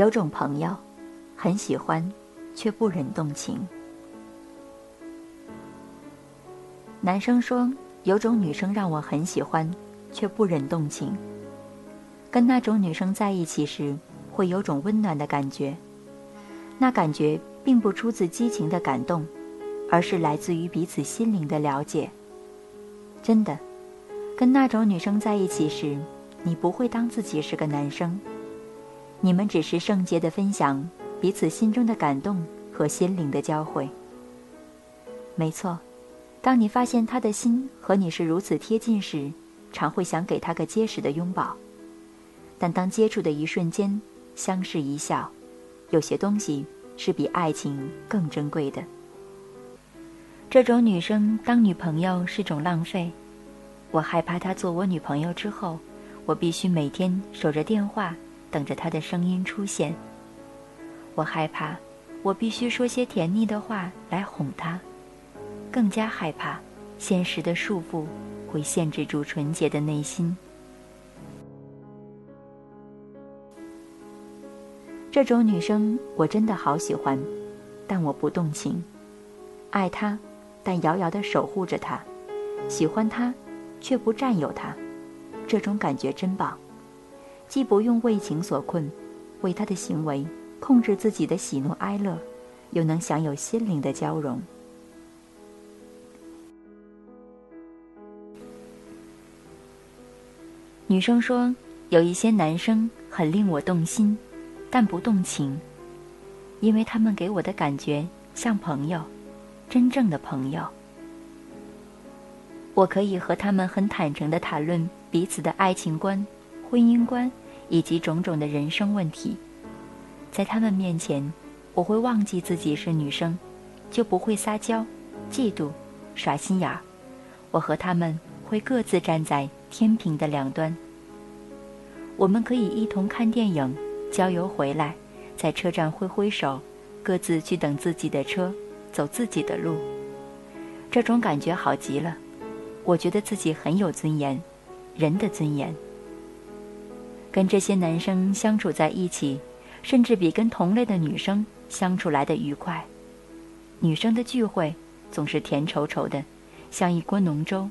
有种朋友，很喜欢，却不忍动情。男生说：“有种女生让我很喜欢，却不忍动情。跟那种女生在一起时，会有种温暖的感觉。那感觉并不出自激情的感动，而是来自于彼此心灵的了解。真的，跟那种女生在一起时，你不会当自己是个男生，你们只是圣洁的分享彼此心中的感动和心灵的交汇。没错。”当你发现他的心和你是如此贴近时，常会想给他个结实的拥抱。但当接触的一瞬间，相视一笑，有些东西是比爱情更珍贵的。这种女生当女朋友是种浪费，我害怕她做我女朋友之后，我必须每天守着电话，等着她的声音出现。我害怕，我必须说些甜腻的话来哄她。更加害怕，现实的束缚会限制住纯洁的内心。这种女生我真的好喜欢，但我不动情。爱她，但遥遥的守护着她；喜欢她，却不占有她。这种感觉真棒，既不用为情所困，为他的行为控制自己的喜怒哀乐，又能享有心灵的交融。女生说：“有一些男生很令我动心，但不动情，因为他们给我的感觉像朋友，真正的朋友。我可以和他们很坦诚地谈论彼此的爱情观、婚姻观以及种种的人生问题。在他们面前，我会忘记自己是女生，就不会撒娇、嫉妒、耍心眼儿。我和他们会各自站在。”天平的两端，我们可以一同看电影、郊游回来，在车站挥挥手，各自去等自己的车，走自己的路。这种感觉好极了，我觉得自己很有尊严，人的尊严。跟这些男生相处在一起，甚至比跟同类的女生相处来的愉快。女生的聚会总是甜稠稠的，像一锅浓粥，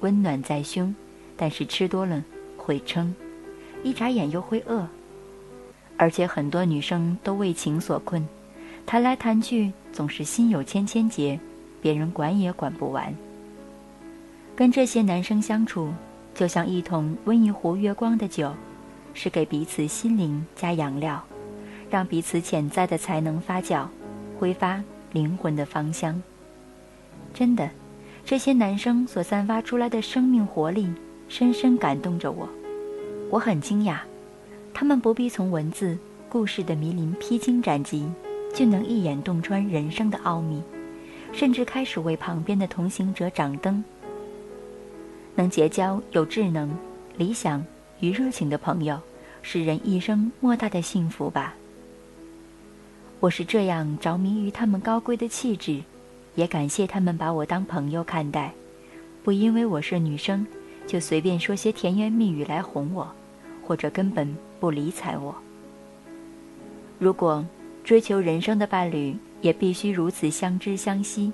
温暖在胸。但是吃多了会撑，一眨眼又会饿，而且很多女生都为情所困，谈来谈去总是心有千千结，别人管也管不完。跟这些男生相处，就像一桶温一壶月光的酒，是给彼此心灵加养料，让彼此潜在的才能发酵，挥发灵魂的芳香。真的，这些男生所散发出来的生命活力。深深感动着我，我很惊讶，他们不必从文字、故事的迷林披荆斩棘，就能一眼洞穿人生的奥秘，甚至开始为旁边的同行者掌灯。能结交有智能、理想与热情的朋友，是人一生莫大的幸福吧。我是这样着迷于他们高贵的气质，也感谢他们把我当朋友看待，不因为我是女生。就随便说些甜言蜜语来哄我，或者根本不理睬我。如果追求人生的伴侣也必须如此相知相惜，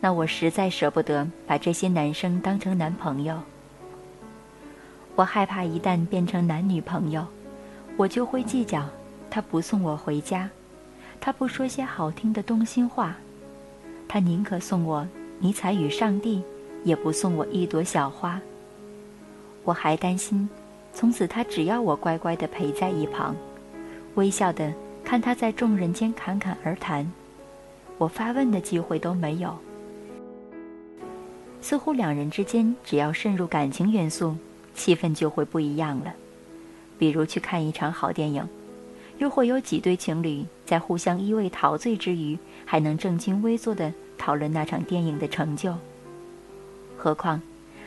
那我实在舍不得把这些男生当成男朋友。我害怕一旦变成男女朋友，我就会计较他不送我回家，他不说些好听的动心话，他宁可送我尼采与上帝，也不送我一朵小花。我还担心，从此他只要我乖乖地陪在一旁，微笑地看他在众人间侃侃而谈，我发问的机会都没有。似乎两人之间只要渗入感情元素，气氛就会不一样了。比如去看一场好电影，又会有几对情侣在互相依偎陶醉之余，还能正襟危坐地讨论那场电影的成就。何况，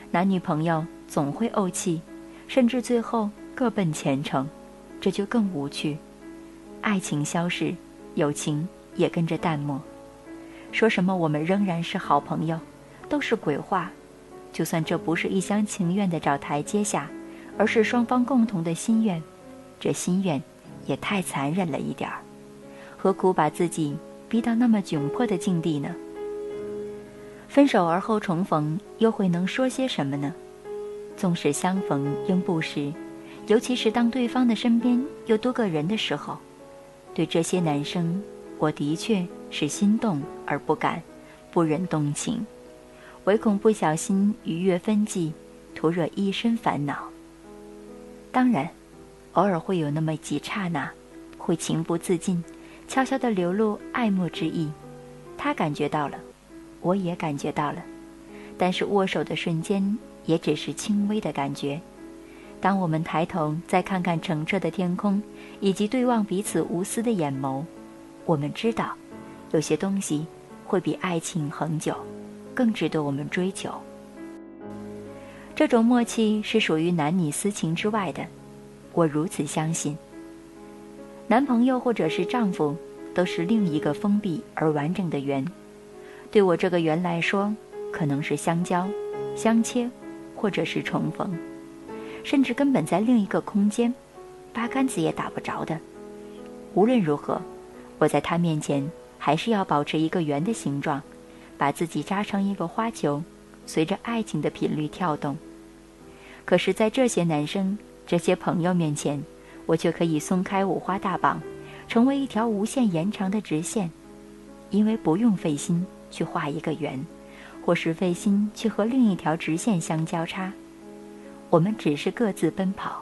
男女朋友总会怄气，甚至最后各奔前程，这就更无趣。爱情消逝，友情也跟着淡漠。说什么我们仍然是好朋友，都是鬼话。就算这不是一厢情愿的找台阶下，而是双方共同的心愿，这心愿也太残忍了一点儿。何苦把自己逼到那么窘迫的境地呢？分手而后重逢，又会能说些什么呢？纵使相逢应不识，尤其是当对方的身边有多个人的时候，对这些男生，我的确是心动而不敢，不忍动情，唯恐不小心逾越分际，徒惹一身烦恼。当然，偶尔会有那么几刹那，会情不自禁，悄悄地流露爱慕之意，他感觉到了。我也感觉到了，但是握手的瞬间也只是轻微的感觉。当我们抬头再看看澄澈的天空，以及对望彼此无私的眼眸，我们知道，有些东西会比爱情恒久，更值得我们追求。这种默契是属于男女私情之外的，我如此相信。男朋友或者是丈夫，都是另一个封闭而完整的圆。对我这个圆来说，可能是相交、相切，或者是重逢，甚至根本在另一个空间，八竿子也打不着的。无论如何，我在他面前还是要保持一个圆的形状，把自己扎成一个花球，随着爱情的频率跳动。可是，在这些男生、这些朋友面前，我却可以松开五花大绑，成为一条无限延长的直线，因为不用费心。去画一个圆，或是费心去和另一条直线相交叉，我们只是各自奔跑，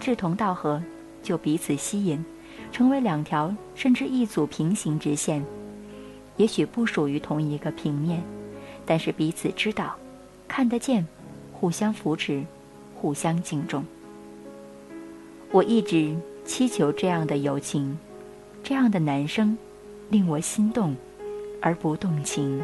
志同道合，就彼此吸引，成为两条甚至一组平行直线。也许不属于同一个平面，但是彼此知道，看得见，互相扶持，互相敬重。我一直祈求这样的友情，这样的男生，令我心动。而不动情。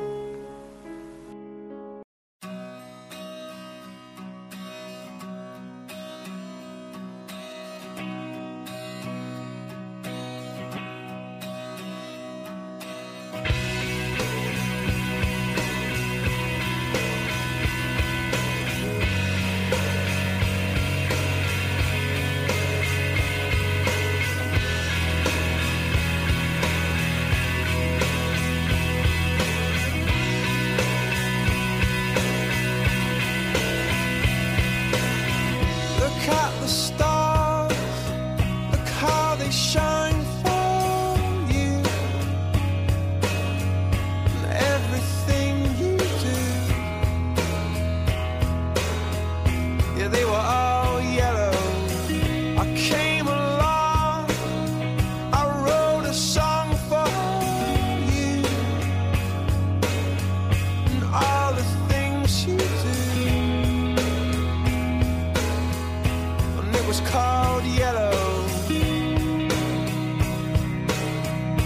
was called yellow.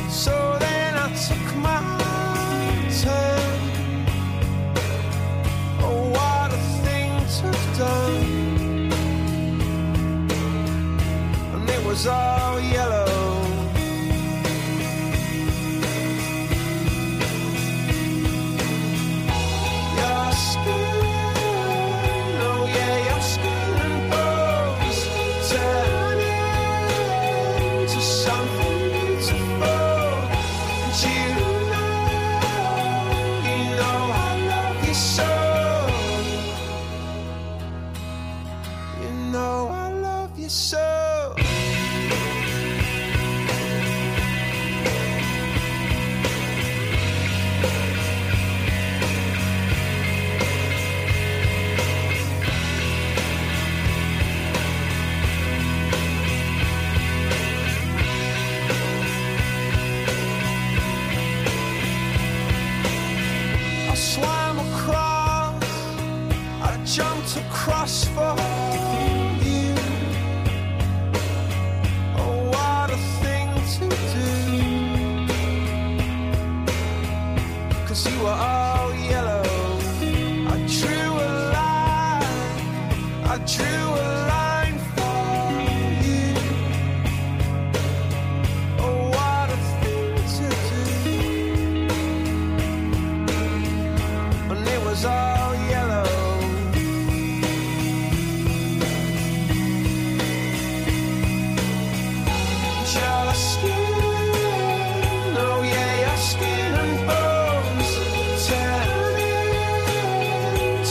So then I took my turn. Oh, what a thing to have done! And it was all yellow. know I love you so. jumped across for you are. all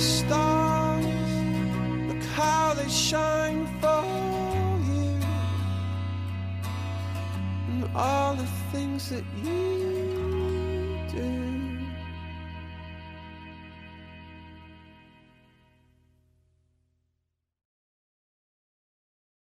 stars, look how they shine for you, and all the things that you.